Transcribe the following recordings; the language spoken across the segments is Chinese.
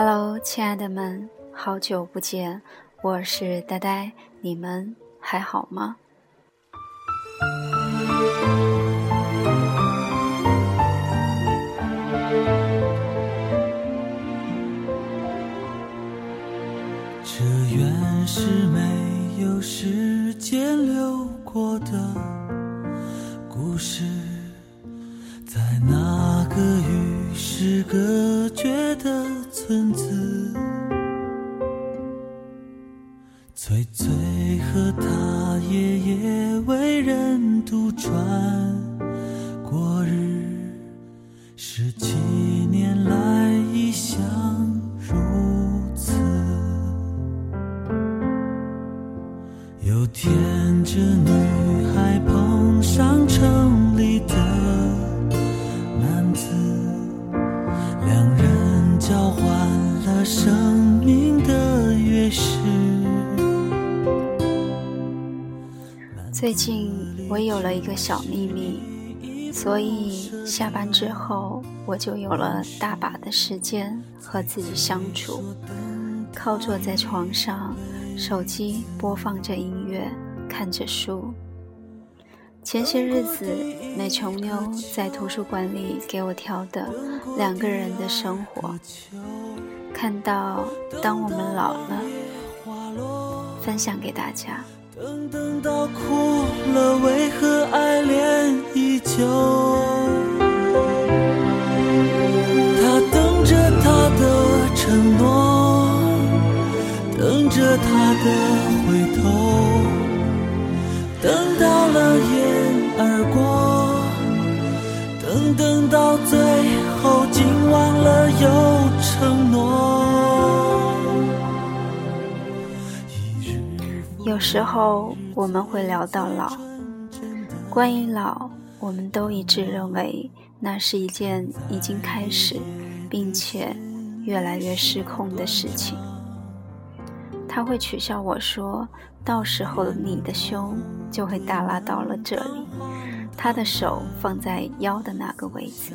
Hello，亲爱的们，好久不见，我是呆呆，你们还好吗？这原是没有时间流过的故事，在那个与世隔十七年来一向如此。有天，这女孩碰上城里的男子，两人交换了生命的钥匙。最近我有了一个小秘密，所以下班之后我就有了大把的时间和自己相处，靠坐在床上。手机播放着音乐，看着书。前些日子，美琼妞在图书馆里给我挑的两个人的生活，看到当我们老了，分享给大家。等等到哭了，他的回头，等到了眼而过，等等到最后竟忘了有承诺。有时候我们会聊到老，关于老，我们都一致认为那是一件已经开始，并且越来越失控的事情。他会取笑我说：“到时候你的胸就会耷拉到了这里。”他的手放在腰的那个位置。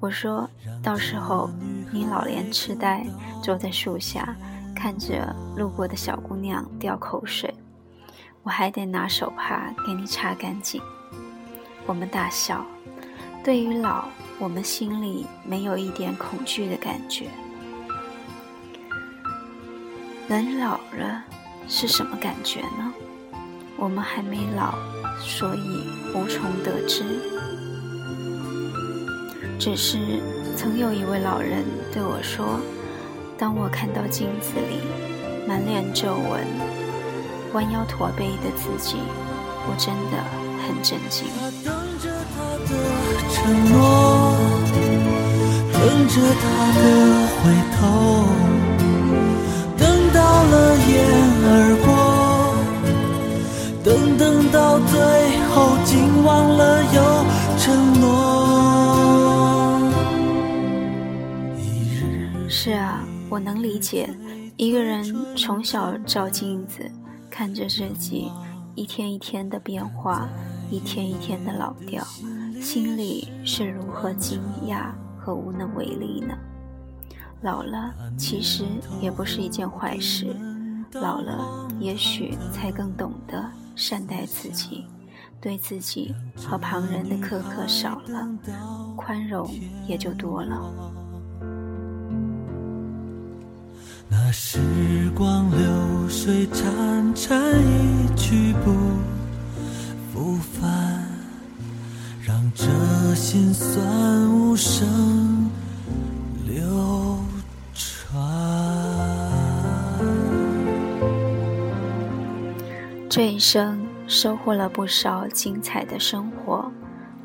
我说：“到时候你老年痴呆，坐在树下看着路过的小姑娘掉口水，我还得拿手帕给你擦干净。”我们大笑。对于老，我们心里没有一点恐惧的感觉。人老了是什么感觉呢？我们还没老，所以无从得知。只是曾有一位老人对我说：“当我看到镜子里满脸皱纹、弯腰驼背的自己，我真的很震惊。”等着他的承诺，等着他的回头。了眼而过，等等到最后，竟忘了有承诺。是啊，我能理解，一个人从小照镜子，看着自己一天一天的变化，一天一天的老掉，心里是如何惊讶和无能为力呢？老了其实也不是一件坏事，老了也许才更懂得善待自己，对自己和旁人的苛刻少了，宽容也就多了。那时光流水潺潺，一去不复返，让这心酸无声这一生收获了不少精彩的生活，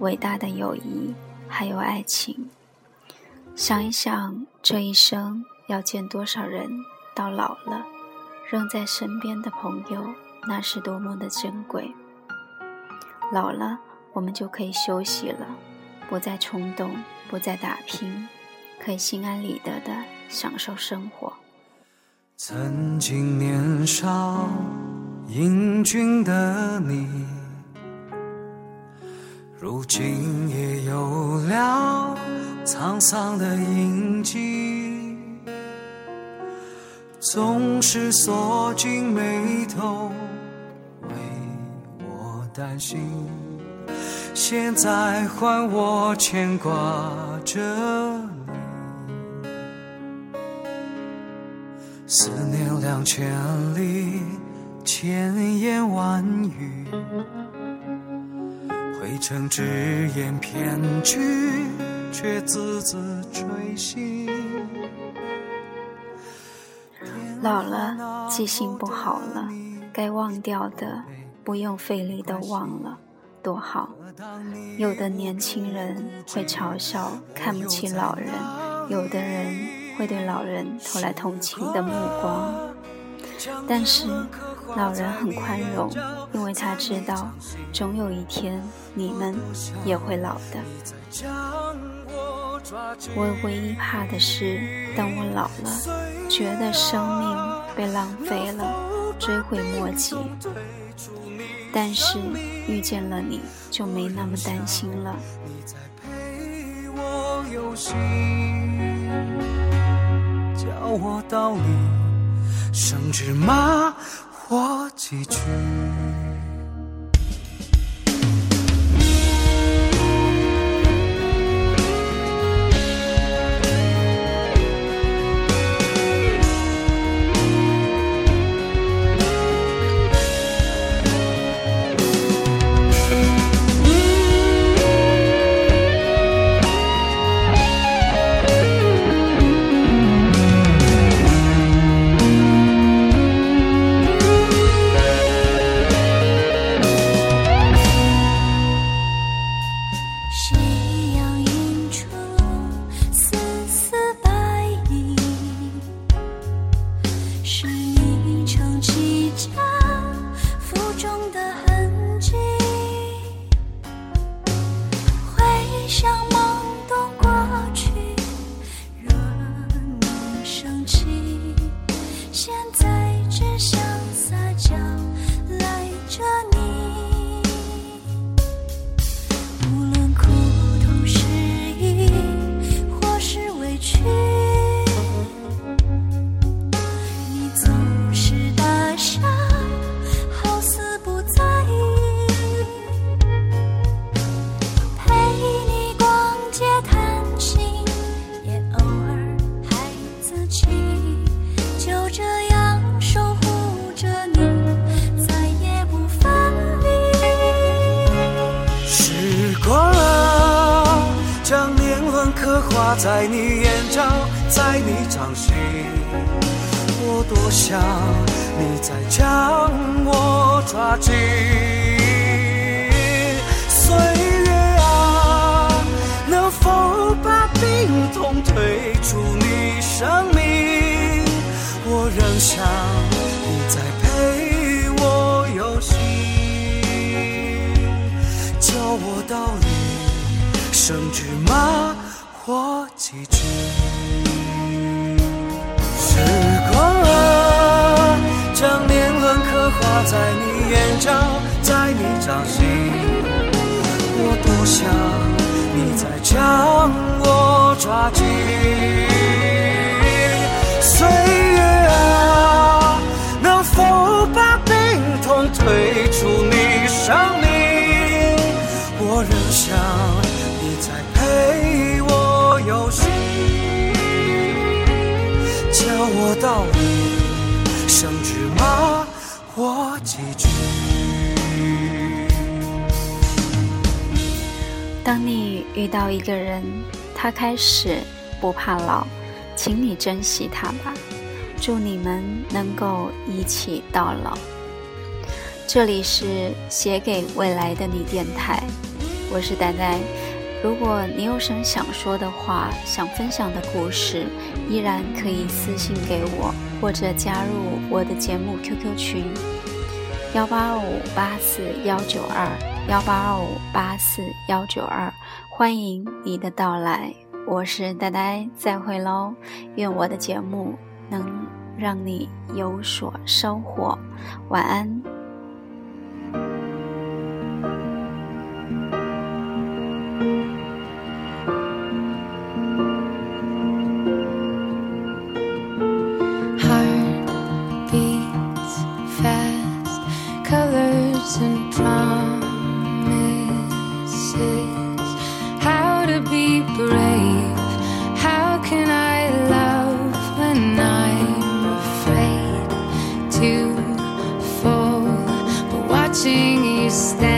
伟大的友谊，还有爱情。想一想，这一生要见多少人，到老了仍在身边的朋友，那是多么的珍贵。老了，我们就可以休息了，不再冲动，不再打拼，可以心安理得的享受生活。曾经年少。英俊的你，如今也有了沧桑的印记。总是锁紧眉头，为我担心。现在换我牵挂着你，思念两千里，千言万语汇成只言片句，却字字锥心。老了，记性不好了，该忘掉的，不用费力的忘了，多好。有的年轻人会嘲笑、看不起老人，有的人会对老人投来同情的目光。但是，老人很宽容，因为他知道，总有一天你们也会老的。我唯一怕的是，等我老了，觉得生命被浪费了，追悔莫及。但是遇见了你，就没那么担心了。教我道理，甚至骂我几句。想你再将我抓紧。岁月啊，能否把病痛推出你生命？我仍想你再陪我游戏，教我道理，甚至骂。我几句，在你眼角，在你掌心。我多想你再将我抓紧。岁月啊，能否把病痛退出你生命？我仍想。我道理，当你遇到一个人，他开始不怕老，请你珍惜他吧。祝你们能够一起到老。这里是写给未来的你电台，我是呆呆。如果你有什么想说的话，想分享的故事，依然可以私信给我，或者加入我的节目 QQ 群幺八二五八四幺九二幺八二五八四幺九二，欢迎你的到来。我是呆呆，再会喽！愿我的节目能让你有所收获。晚安。Watching you stand